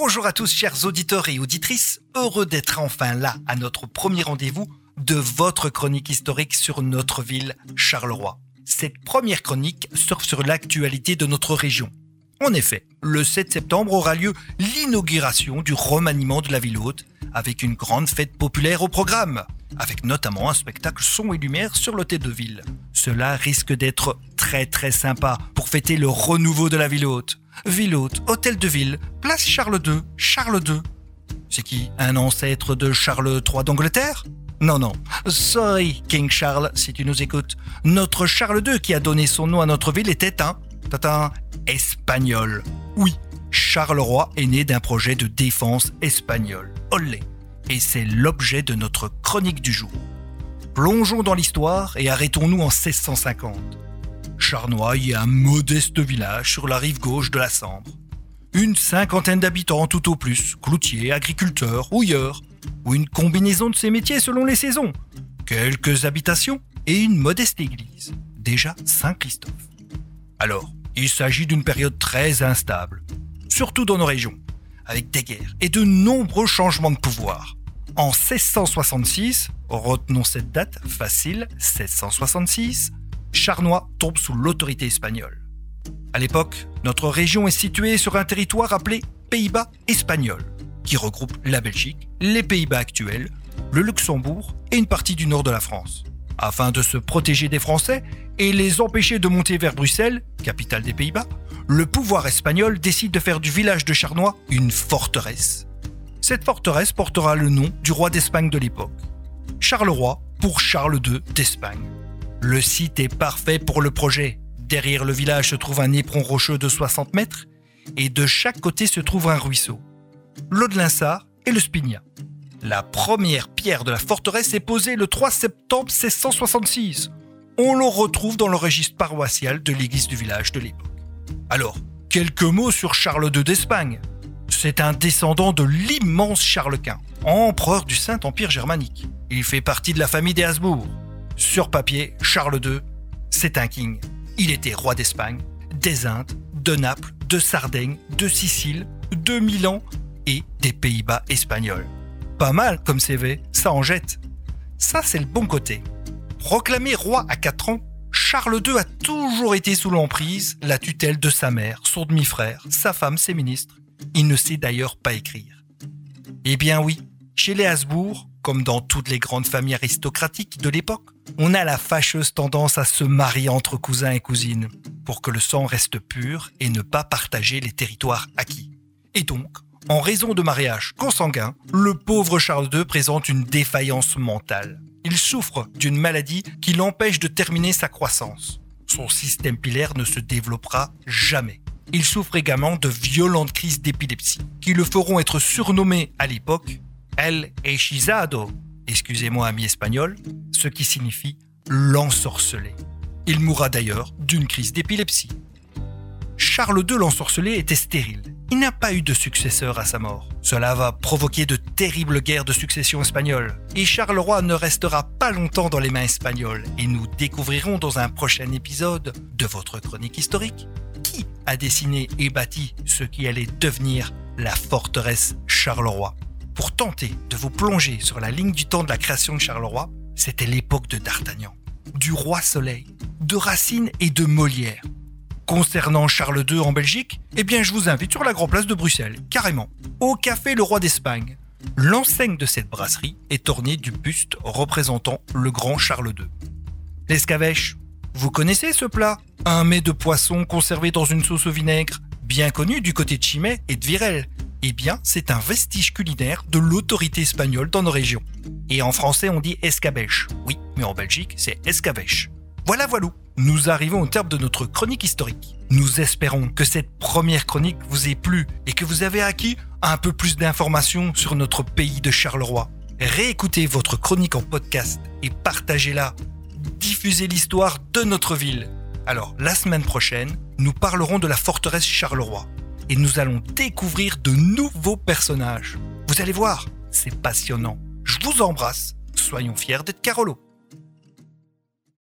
Bonjour à tous chers auditeurs et auditrices, heureux d'être enfin là à notre premier rendez-vous de votre chronique historique sur notre ville, Charleroi. Cette première chronique surfe sur l'actualité de notre région. En effet, le 7 septembre aura lieu l'inauguration du remaniement de la ville haute, avec une grande fête populaire au programme, avec notamment un spectacle son et lumière sur l'hôtel de ville. Cela risque d'être très très sympa pour fêter le renouveau de la ville haute. Ville haute, hôtel de ville, place Charles II, Charles II. C'est qui Un ancêtre de Charles III d'Angleterre? Non, non. Sorry, King Charles, si tu nous écoutes. Notre Charles II qui a donné son nom à notre ville était un... Tata, espagnol. Oui, Charleroi est né d'un projet de défense espagnol. Olé. Et c'est l'objet de notre chronique du jour. Plongeons dans l'histoire et arrêtons-nous en 1650. Charnois est un modeste village sur la rive gauche de la Sambre. Une cinquantaine d'habitants tout au plus, cloutiers, agriculteurs, houilleurs, ou une combinaison de ces métiers selon les saisons. Quelques habitations et une modeste église, déjà Saint-Christophe. Alors, il s'agit d'une période très instable, surtout dans nos régions, avec des guerres et de nombreux changements de pouvoir. En 1666, retenons cette date facile, 1666, Charnois tombe sous l'autorité espagnole. À l'époque, notre région est située sur un territoire appelé Pays-Bas espagnol qui regroupe la Belgique, les Pays-Bas actuels, le Luxembourg et une partie du nord de la France. Afin de se protéger des Français et les empêcher de monter vers Bruxelles, capitale des Pays-Bas, le pouvoir espagnol décide de faire du village de Charnois une forteresse. Cette forteresse portera le nom du roi d'Espagne de l'époque, Charleroi pour Charles II d'Espagne. Le site est parfait pour le projet. Derrière le village se trouve un éperon rocheux de 60 mètres et de chaque côté se trouve un ruisseau l'eau de l'Insart et le Spignat. La première pierre de la forteresse est posée le 3 septembre 1666. On le retrouve dans le registre paroissial de l'église du village de l'époque. Alors, quelques mots sur Charles II d'Espagne. C'est un descendant de l'immense Charles Quint, empereur du Saint-Empire germanique. Il fait partie de la famille des Habsbourg. Sur papier, Charles II, c'est un king. Il était roi d'Espagne, des Indes, de Naples, de Sardaigne, de Sicile, de Milan et des Pays-Bas espagnols. Pas mal comme CV, ça en jette. Ça, c'est le bon côté. Proclamé roi à 4 ans, Charles II a toujours été sous l'emprise, la tutelle de sa mère, son demi-frère, sa femme, ses ministres. Il ne sait d'ailleurs pas écrire. Eh bien oui, chez les Habsbourg, comme dans toutes les grandes familles aristocratiques de l'époque, on a la fâcheuse tendance à se marier entre cousins et cousines, pour que le sang reste pur et ne pas partager les territoires acquis. Et donc, en raison de mariage consanguin, le pauvre Charles II présente une défaillance mentale. Il souffre d'une maladie qui l'empêche de terminer sa croissance. Son système pilaire ne se développera jamais. Il souffre également de violentes crises d'épilepsie, qui le feront être surnommé à l'époque El Hechizado, excusez-moi ami espagnol, ce qui signifie l'ensorcelé. Il mourra d'ailleurs d'une crise d'épilepsie. Charles II l'ensorcelé était stérile il n'a pas eu de successeur à sa mort. Cela va provoquer de terribles guerres de succession espagnoles. Et Charleroi ne restera pas longtemps dans les mains espagnoles. Et nous découvrirons dans un prochain épisode de votre chronique historique qui a dessiné et bâti ce qui allait devenir la forteresse Charleroi. Pour tenter de vous plonger sur la ligne du temps de la création de Charleroi, c'était l'époque de D'Artagnan, du roi Soleil, de Racine et de Molière. Concernant Charles II en Belgique, eh bien je vous invite sur la Grand Place de Bruxelles, carrément, au Café Le Roi d'Espagne. L'enseigne de cette brasserie est ornée du buste représentant le grand Charles II. L'escavèche, vous connaissez ce plat? Un mets de poisson conservé dans une sauce au vinaigre, bien connu du côté de Chimay et de Virel. Eh bien, c'est un vestige culinaire de l'autorité espagnole dans nos régions. Et en français, on dit escabèche. Oui, mais en Belgique, c'est escavèche. Voilà, voilà nous arrivons au terme de notre chronique historique. Nous espérons que cette première chronique vous ait plu et que vous avez acquis un peu plus d'informations sur notre pays de Charleroi. Réécoutez votre chronique en podcast et partagez-la. Diffusez l'histoire de notre ville. Alors, la semaine prochaine, nous parlerons de la forteresse Charleroi et nous allons découvrir de nouveaux personnages. Vous allez voir, c'est passionnant. Je vous embrasse. Soyons fiers d'être Carolo.